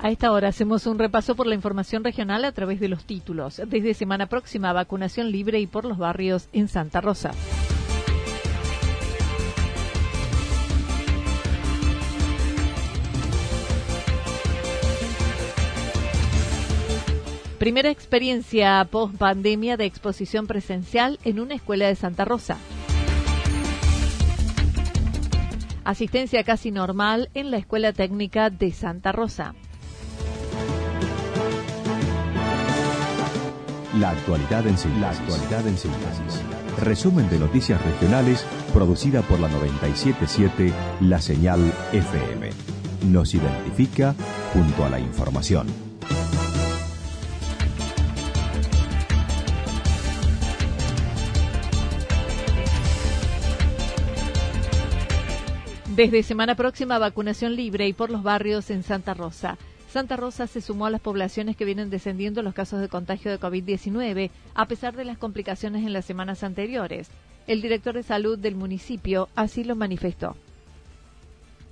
A esta hora hacemos un repaso por la información regional a través de los títulos. Desde semana próxima, vacunación libre y por los barrios en Santa Rosa. Primera experiencia post pandemia de exposición presencial en una escuela de Santa Rosa. Asistencia casi normal en la Escuela Técnica de Santa Rosa. La actualidad en síntesis. Resumen de noticias regionales producida por la 977 La Señal FM. Nos identifica junto a la información. Desde semana próxima, vacunación libre y por los barrios en Santa Rosa. Santa Rosa se sumó a las poblaciones que vienen descendiendo los casos de contagio de COVID-19, a pesar de las complicaciones en las semanas anteriores. El director de salud del municipio así lo manifestó.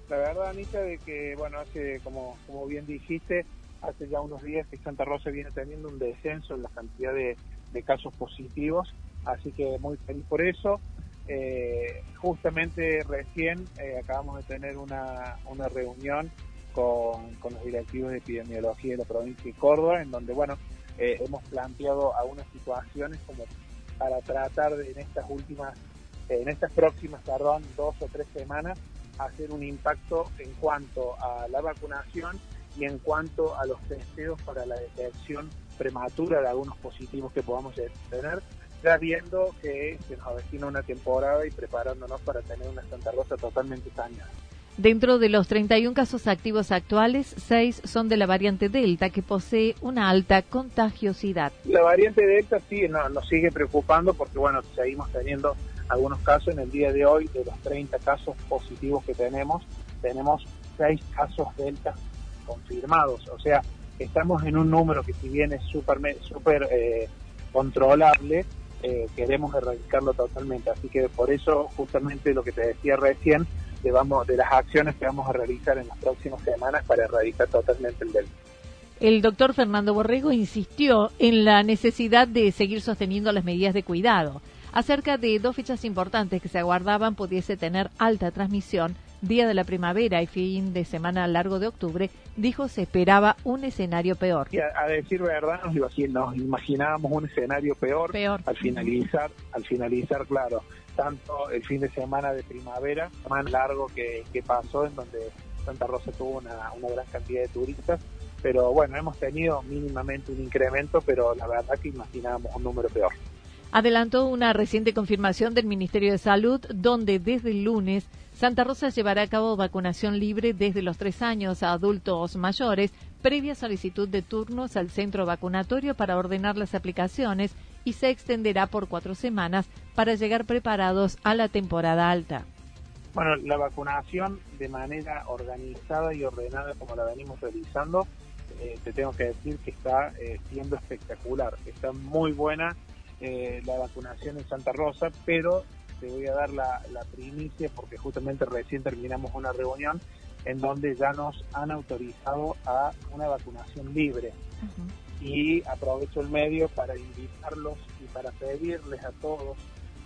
La verdad, Anita, de que, bueno, hace, como, como bien dijiste, hace ya unos días que Santa Rosa viene teniendo un descenso en la cantidad de, casos positivos, así que muy feliz por eso. Eh, justamente recién eh, acabamos de tener una, una reunión con, los directivos de epidemiología de la provincia de Córdoba, en donde, bueno, eh, hemos planteado algunas situaciones como para tratar de en estas últimas, en estas próximas, perdón, dos o tres semanas, hacer un impacto en cuanto a la vacunación y en cuanto a los testeos para la detección prematura de algunos positivos que podamos tener, ya viendo que se nos avecina una temporada y preparándonos para tener una Santa Rosa totalmente saneada. Dentro de los 31 casos activos actuales, 6 son de la variante Delta, que posee una alta contagiosidad. La variante Delta sí nos sigue preocupando porque, bueno, seguimos teniendo algunos casos en el día de hoy. De los 30 casos positivos que tenemos, tenemos 6 casos Delta confirmados. O sea, estamos en un número que si bien es súper super, eh, controlable, eh, queremos erradicarlo totalmente. Así que por eso, justamente lo que te decía recién, de, vamos, de las acciones que vamos a realizar en las próximas semanas para erradicar totalmente el delta. El doctor Fernando Borrego insistió en la necesidad de seguir sosteniendo las medidas de cuidado acerca de dos fechas importantes que se aguardaban pudiese tener alta transmisión, día de la primavera y fin de semana largo de octubre, dijo se esperaba un escenario peor. a, decir verdad, nos, nos imaginábamos un escenario peor, peor. al finalizar, al finalizar, claro, tanto el fin de semana de primavera, más largo que, pasó, en donde Santa Rosa tuvo una, gran cantidad de turistas, pero bueno, hemos tenido mínimamente un incremento, pero la verdad que imaginábamos un número peor. Adelantó una reciente confirmación del Ministerio de Salud, donde desde el lunes Santa Rosa llevará a cabo vacunación libre desde los tres años a adultos mayores, previa solicitud de turnos al centro vacunatorio para ordenar las aplicaciones y se extenderá por cuatro semanas para llegar preparados a la temporada alta. Bueno, la vacunación de manera organizada y ordenada como la venimos realizando, eh, te tengo que decir que está eh, siendo espectacular, está muy buena eh, la vacunación en Santa Rosa, pero te voy a dar la, primicia porque justamente recién terminamos una reunión en donde ya nos han autorizado a una vacunación libre y aprovecho el medio para invitarlos y para pedirles a todos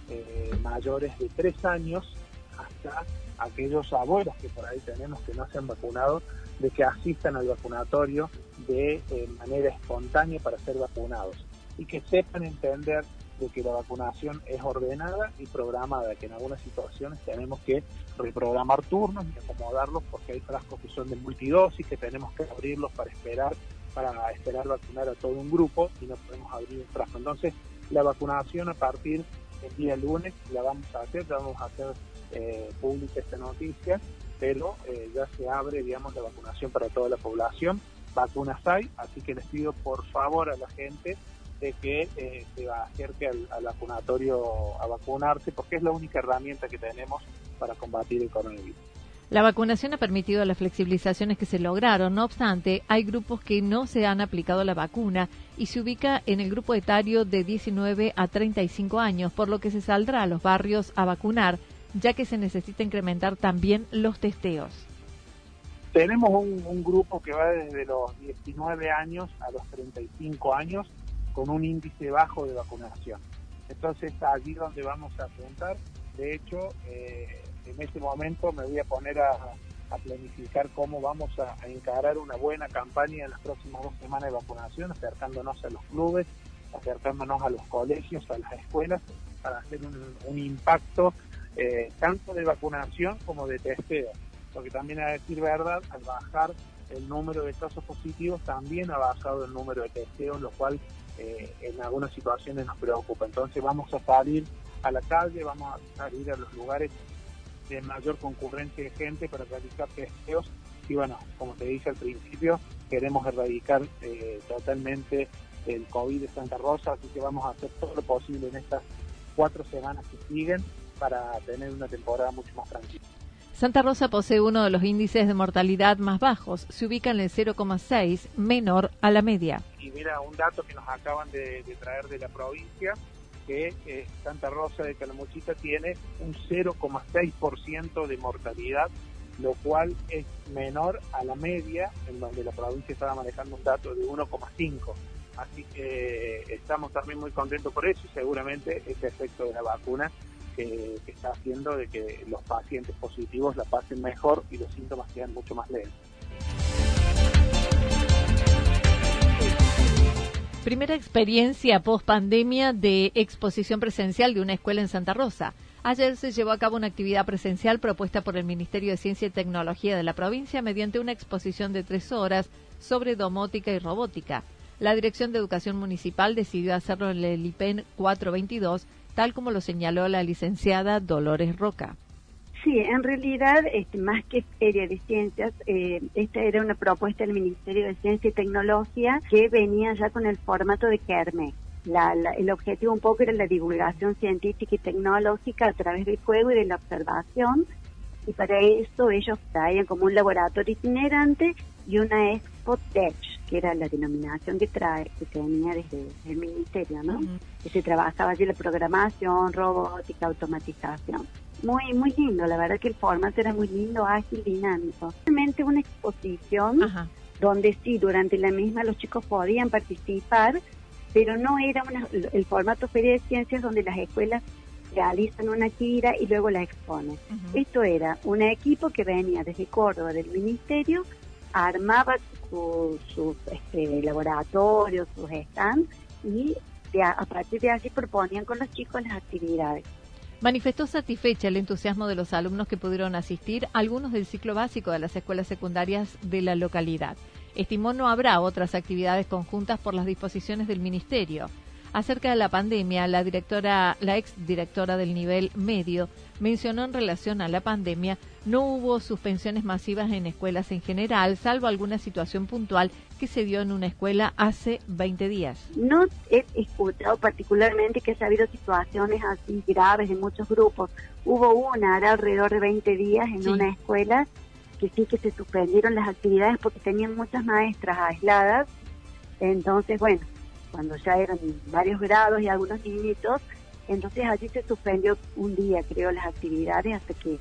eh, mayores de tres años hasta aquellos abuelos que por ahí tenemos que no se han vacunado, de que asistan al vacunatorio de eh, manera espontánea para ser vacunados y que sepan entender de que la vacunación es ordenada y programada, que en algunas situaciones tenemos que reprogramar turnos y acomodarlos porque hay frascos que son de multidosis, que tenemos que abrirlos para esperar para esperar vacunar a todo un grupo y no podemos abrir un frasco. Entonces, la vacunación a partir del día lunes la vamos a hacer, ya vamos a hacer eh, pública esta noticia, pero eh, ya se abre, digamos, la vacunación para toda la población. Vacunas hay, así que les pido por favor a la gente de que eh, se acerque al, al, vacunatorio a vacunarse, porque es la única herramienta que tenemos para combatir el coronavirus. La vacunación ha permitido las flexibilizaciones que se lograron. No obstante, hay grupos que no se han aplicado la vacuna y se ubica en el grupo etario de 19 a 35 años, por lo que se saldrá a los barrios a vacunar, ya que se necesita incrementar también los testeos. Tenemos un, grupo que va desde los 19 años a los 35 años con un índice bajo de vacunación. Entonces allí donde vamos a apuntar. De hecho, eh, en este momento me voy a poner a, planificar cómo vamos a, a, encarar una buena campaña en las próximas dos semanas de vacunación, acercándonos a los clubes, acercándonos a los colegios, a las escuelas, para hacer un, un impacto eh, tanto de vacunación como de testeo. Porque también a decir verdad, al bajar el número de casos positivos, también ha bajado el número de testeos, lo cual eh, en algunas situaciones nos preocupa. Entonces vamos a salir a la calle, vamos a salir a los lugares de mayor concurrencia de gente para realizar testeos y bueno, como te dije al principio, queremos erradicar eh, totalmente el COVID de Santa Rosa, así que vamos a hacer todo lo posible en estas cuatro semanas que siguen para tener una temporada mucho más tranquila. Santa Rosa posee uno de los índices de mortalidad más bajos, se ubica en el 0,6, menor a la media. Y mira, un dato que nos acaban de, de traer de la provincia, que eh, Santa Rosa de Calamuchita tiene un 0,6% de mortalidad, lo cual es menor a la media, en donde la provincia estaba manejando un dato de 1,5%. Así que estamos también muy contentos por eso y seguramente este efecto de la vacuna que, que, está haciendo de que los pacientes positivos la pasen mejor y los síntomas sean mucho más leves. Primera experiencia post pandemia de exposición presencial de una escuela en Santa Rosa. Ayer se llevó a cabo una actividad presencial propuesta por el Ministerio de Ciencia y Tecnología de la provincia mediante una exposición de tres horas sobre domótica y robótica. La Dirección de Educación Municipal decidió hacerlo en el IPEN 422 tal como lo señaló la licenciada Dolores Roca. Sí, en realidad, este, más que Feria de Ciencias, eh, esta era una propuesta del Ministerio de Ciencia y Tecnología que venía ya con el formato de Kermés. La, la, el objetivo un poco era la divulgación científica y tecnológica a través del juego y de la observación, y para eso ellos traían como un laboratorio itinerante y una Expo Tech, que era la denominación que trae, que tenía desde el ministerio, ¿no? Uh -huh. Que se trabajaba allí la programación, robótica, automatización. Muy, muy lindo, la verdad que el formato era muy lindo, ágil, dinámico. Realmente una exposición Ajá. donde sí, durante la misma los chicos podían participar, pero no era una, el formato Feria de Ciencias donde las escuelas realizan una tira y luego la exponen. Uh -huh. Esto era un equipo que venía desde Córdoba del ministerio, armaba sus su, este, laboratorios, sus stands y de, a partir de allí proponían con los chicos las actividades. Manifestó satisfecha el entusiasmo de los alumnos que pudieron asistir, algunos del ciclo básico de las escuelas secundarias de la localidad. Estimó no habrá otras actividades conjuntas por las disposiciones del Ministerio. Acerca de la pandemia, la directora, la ex directora del nivel medio mencionó en relación a la pandemia no hubo suspensiones masivas en escuelas en general, salvo alguna situación puntual que se dio en una escuela hace 20 días. No he escuchado particularmente que ha habido situaciones así graves en muchos grupos. Hubo una era alrededor de 20 días en sí. una escuela que sí que se suspendieron las actividades porque tenían muchas maestras aisladas. Entonces, bueno, cuando ya eran varios grados y algunos niñitos, entonces allí se suspendió un día, creo, las actividades hasta que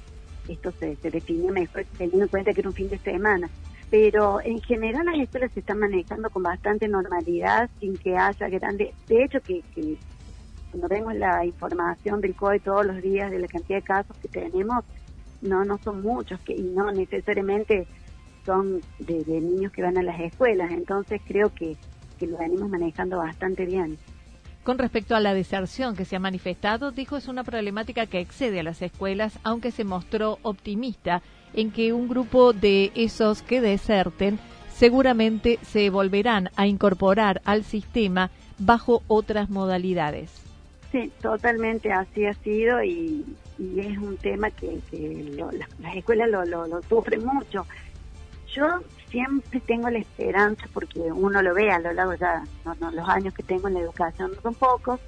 esto se, se definió mejor, teniendo en cuenta que era un fin de semana. Pero en general las escuelas se están manejando con bastante normalidad, sin que haya grandes... De hecho, que, que cuando vemos la información del COE todos los días de la cantidad de casos que tenemos, no no son muchos que y no necesariamente son de, niños que van a las escuelas, entonces creo que, que lo venimos manejando bastante bien. Con respecto a la deserción que se ha manifestado, dijo es una problemática que excede a las escuelas, aunque se mostró optimista en que un grupo de esos que deserten seguramente se volverán a incorporar al sistema bajo otras modalidades. Sí, totalmente así ha sido y, es un tema que, las, escuelas lo, lo, sufren mucho. Yo siempre tengo la esperanza, porque uno lo ve a lo largo ya, los años que tengo en la educación no son pocos,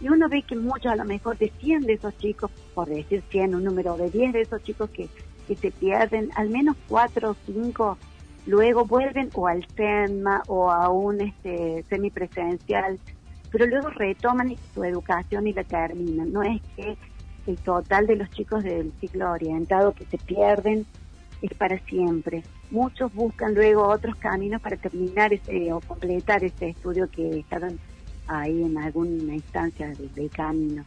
y uno ve que muchos a lo mejor de 100 de esos chicos, por decir 100, un número de 10 de esos chicos que, que se pierden, al menos 4 o 5 luego vuelven o al SEMA o a un este, semipresencial, pero luego retoman su educación y la terminan. No es que el total de los chicos del ciclo orientado que se pierden es para siempre. Muchos buscan luego otros caminos para terminar ese, o completar ese estudio que estaban ahí en alguna instancia del, camino.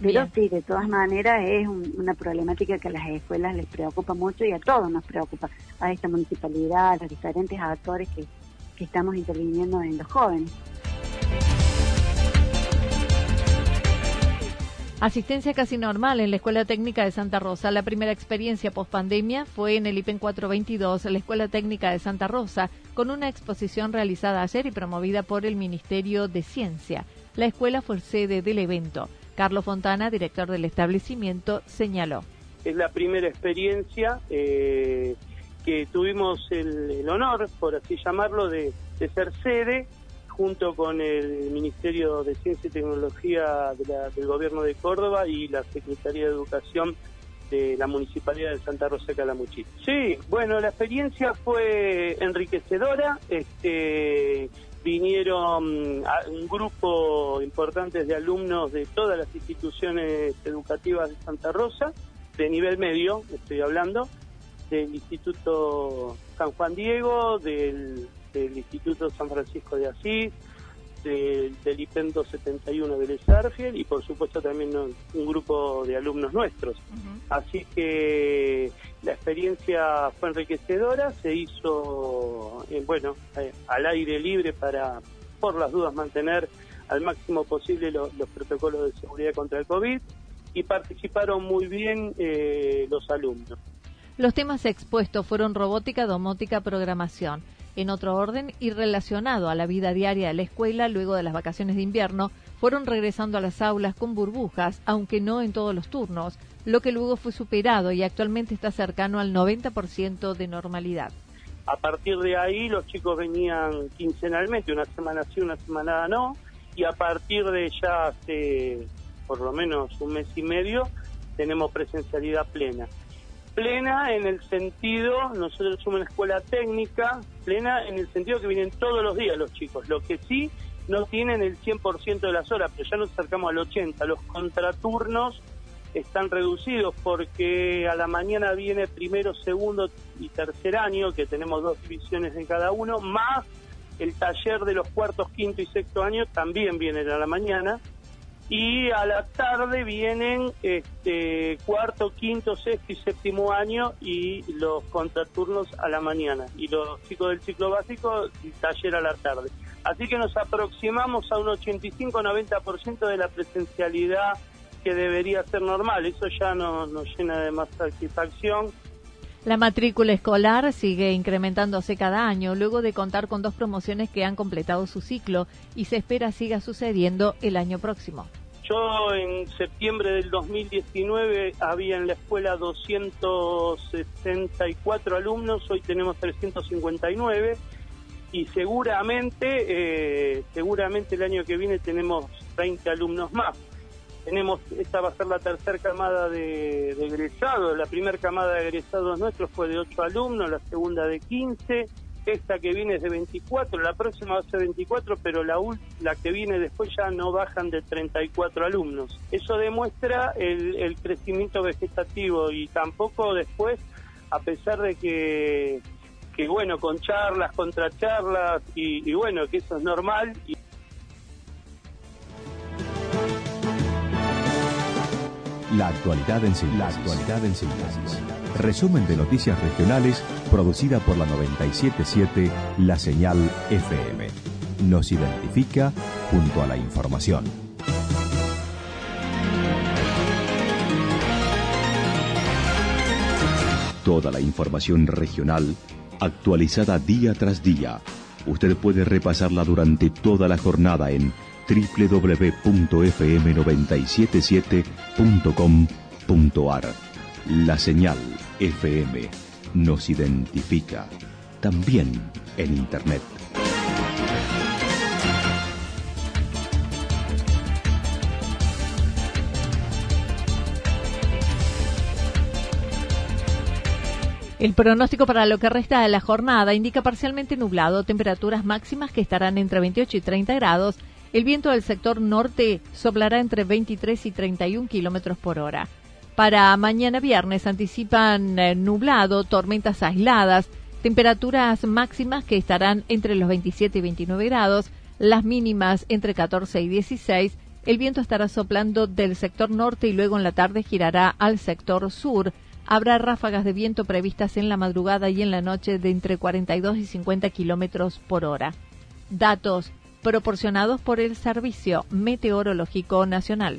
Pero sí, de todas maneras es una problemática que a las escuelas les preocupa mucho y a todos nos preocupa, a esta municipalidad, a los diferentes actores que, que estamos interviniendo en los jóvenes. Asistencia casi normal en la Escuela Técnica de Santa Rosa. La primera experiencia post pandemia fue en el IPEN 422, la Escuela Técnica de Santa Rosa, con una exposición realizada ayer y promovida por el Ministerio de Ciencia. La escuela fue sede del evento. Carlos Fontana, director del establecimiento, señaló. Es la primera experiencia eh, que tuvimos el, honor, por así llamarlo, de ser sede junto con el Ministerio de Ciencia y Tecnología del Gobierno de Córdoba y la Secretaría de Educación de la Municipalidad de Santa Rosa Calamuchita. Sí, bueno, la experiencia fue enriquecedora. Este, vinieron un grupo importante de alumnos de todas las instituciones educativas de Santa Rosa, de nivel medio, estoy hablando, del Instituto San Juan Diego, del del Instituto San Francisco de Asís, del IPEN 271 de Lesarfiel y por supuesto también un grupo de alumnos nuestros. Así que la experiencia fue enriquecedora, se hizo, eh, bueno, eh, al aire libre para, por las dudas, mantener al máximo posible los protocolos de seguridad contra el COVID y participaron muy bien eh, los alumnos. Los temas expuestos fueron robótica, domótica, programación. En otro orden y relacionado a la vida diaria de la escuela, luego de las vacaciones de invierno, fueron regresando a las aulas con burbujas, aunque no en todos los turnos, lo que luego fue superado y actualmente está cercano al 90% de normalidad. A partir de ahí los chicos venían quincenalmente, una semana sí, una semana no, y a partir de ya hace por lo menos un mes y medio tenemos presencialidad plena plena en el sentido, nosotros somos una escuela técnica, plena en el sentido que vienen todos los días los chicos, lo que sí no tienen el 100% de las horas, pero ya nos acercamos al 80%, los contraturnos están reducidos porque a la mañana viene primero, segundo y tercer año, que tenemos dos divisiones en cada uno, más el taller de los cuartos, quinto y sexto año también viene a la mañana y a la tarde vienen este, cuarto, quinto, sexto y séptimo año y los contraturnos a la mañana y los chicos del ciclo básico taller a la tarde. Así que nos aproximamos a un 85-90% de la presencialidad que debería ser normal. Eso ya no, nos llena de más satisfacción. La matrícula escolar sigue incrementándose cada año luego de contar con dos promociones que han completado su ciclo y se espera siga sucediendo el año próximo. Yo en septiembre del 2019 había en la escuela 264 alumnos, hoy tenemos 359 y seguramente, eh, seguramente el año que viene tenemos 20 alumnos más. Tenemos, esta va a ser la tercera camada de, de egresados, la primera camada de egresados nuestros fue de 8 alumnos, la segunda de 15 esta que viene es de 24, la próxima va a ser 24, pero la, la que viene después ya no bajan de 34 alumnos. Eso demuestra el, crecimiento vegetativo y tampoco después, a pesar de que, que bueno, con charlas, contra charlas, y, y bueno, que eso es normal. La actualidad en síntesis. La actualidad en síntesis. Resumen de noticias regionales producida por la 977 La Señal FM. Nos identifica junto a la información. Toda la información regional actualizada día tras día. Usted puede repasarla durante toda la jornada en www.fm977.com.ar. La señal FM nos identifica también en Internet. El pronóstico para lo que resta de la jornada indica parcialmente nublado, temperaturas máximas que estarán entre 28 y 30 grados. El viento del sector norte soplará entre 23 y 31 kilómetros por hora. Para mañana viernes anticipan eh, nublado, tormentas aisladas, temperaturas máximas que estarán entre los 27 y 29 grados, las mínimas entre 14 y 16. El viento estará soplando del sector norte y luego en la tarde girará al sector sur habrá ráfagas de viento previstas en la madrugada y en la noche de entre 42 y 50 kilómetros por hora. Datos proporcionados por el Servicio Meteorológico Nacional.